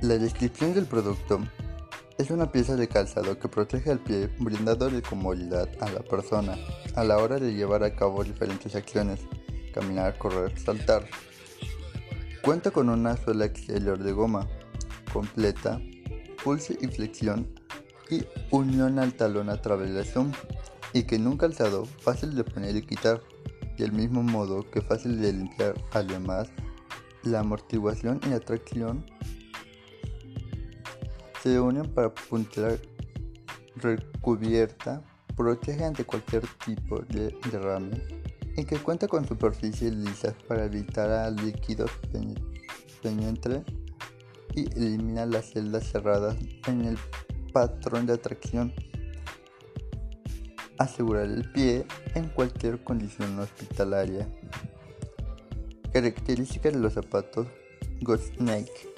La descripción del producto es una pieza de calzado que protege al pie brindando de comodidad a la persona a la hora de llevar a cabo diferentes acciones, caminar, correr, saltar. Cuenta con una suela exterior de goma completa, pulse y flexión y unión al talón a través de zoom y que en un calzado fácil de poner y quitar, del mismo modo que fácil de limpiar. Además, la amortiguación y la tracción se unen para puntear recubierta, protege ante cualquier tipo de derrame y que cuenta con superficies lisas para evitar a líquidos penetre y elimina las celdas cerradas en el patrón de atracción asegurar el pie en cualquier condición hospitalaria. Características de los zapatos Ghost Snake.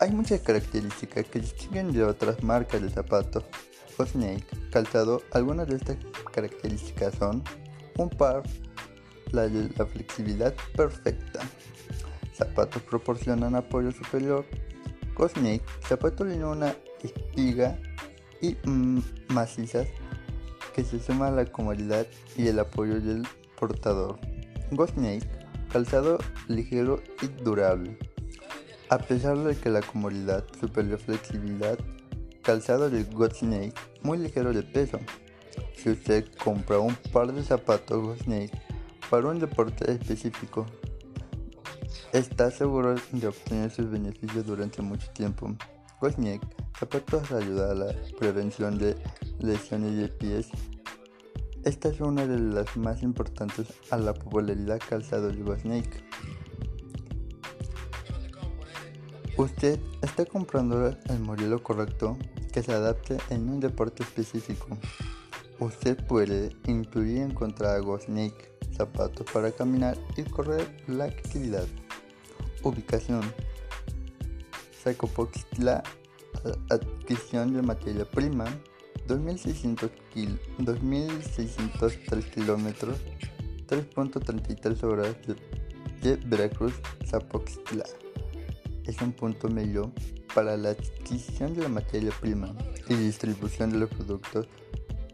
Hay muchas características que distinguen de otras marcas de zapatos Ghost Snake calzado. Algunas de estas características son un par, la, flexibilidad perfecta. Zapatos proporcionan apoyo superior. Ghost Snake, zapatos tienen una espiga y mm, macizas que se suma a la comodidad y el apoyo del portador. Ghost Snake, calzado ligero y durable. A pesar de que la comodidad superior flexibilidad, calzado de Ghost Snake muy ligero de peso. Si usted compra un par de zapatos Ghost Snake para un deporte específico, está seguro de obtener sus beneficios durante mucho tiempo. Snake zapatos ayuda a la prevención de lesiones de pies. Esta es una de las más importantes a la popularidad calzado de Snake. Usted está comprando el modelo correcto que se adapte en un deporte específico. Usted puede incluir en encontrar a Snake zapatos para caminar y correr la actividad. Ubicación Zacopoxtla adquisición de materia prima 2600 kil 2603 kilómetros 3.33 horas de, Veracruz Zapoxtla es un punto medio para la adquisición de la materia prima y distribución de los productos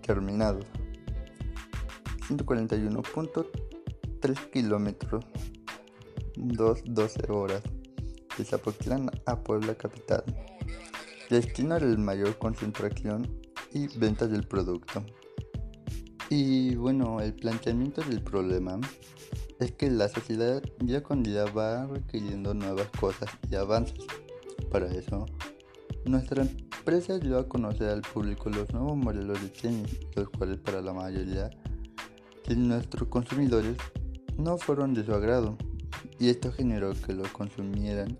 terminados 141.3 kilómetros 2.12 horas de Zapotlán a Puebla capital destino de mayor concentración y ventas del producto. Y bueno, el planteamiento del problema es que la sociedad día con día va requiriendo nuevas cosas y avances. Para eso, nuestra empresa dio a conocer al público los nuevos modelos de tenis, los cuales para la mayoría de nuestros consumidores no fueron de su agrado, y esto generó que lo consumieran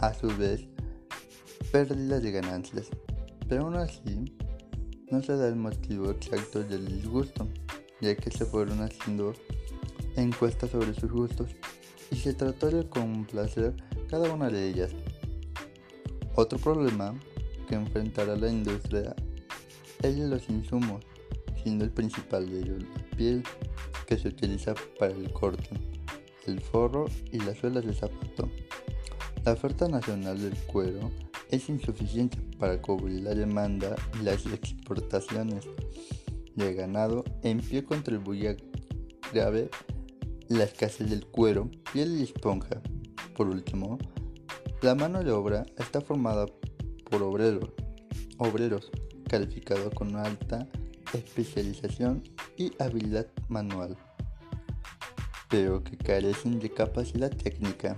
a su vez pérdida de ganancias, pero aún así no se da el motivo exacto del disgusto, ya que se fueron haciendo encuestas sobre sus gustos y se trató de complacer cada una de ellas. Otro problema que enfrentará la industria es los insumos, siendo el principal de ellos la piel que se utiliza para el corte, el forro y las suelas de zapato. La oferta nacional del cuero es insuficiente para cubrir la demanda y las exportaciones de ganado en pie contribuye grave la escasez del cuero, piel y esponja. Por último, la mano de obra está formada por obreros, obreros calificados con alta especialización y habilidad manual, pero que carecen de capacidad técnica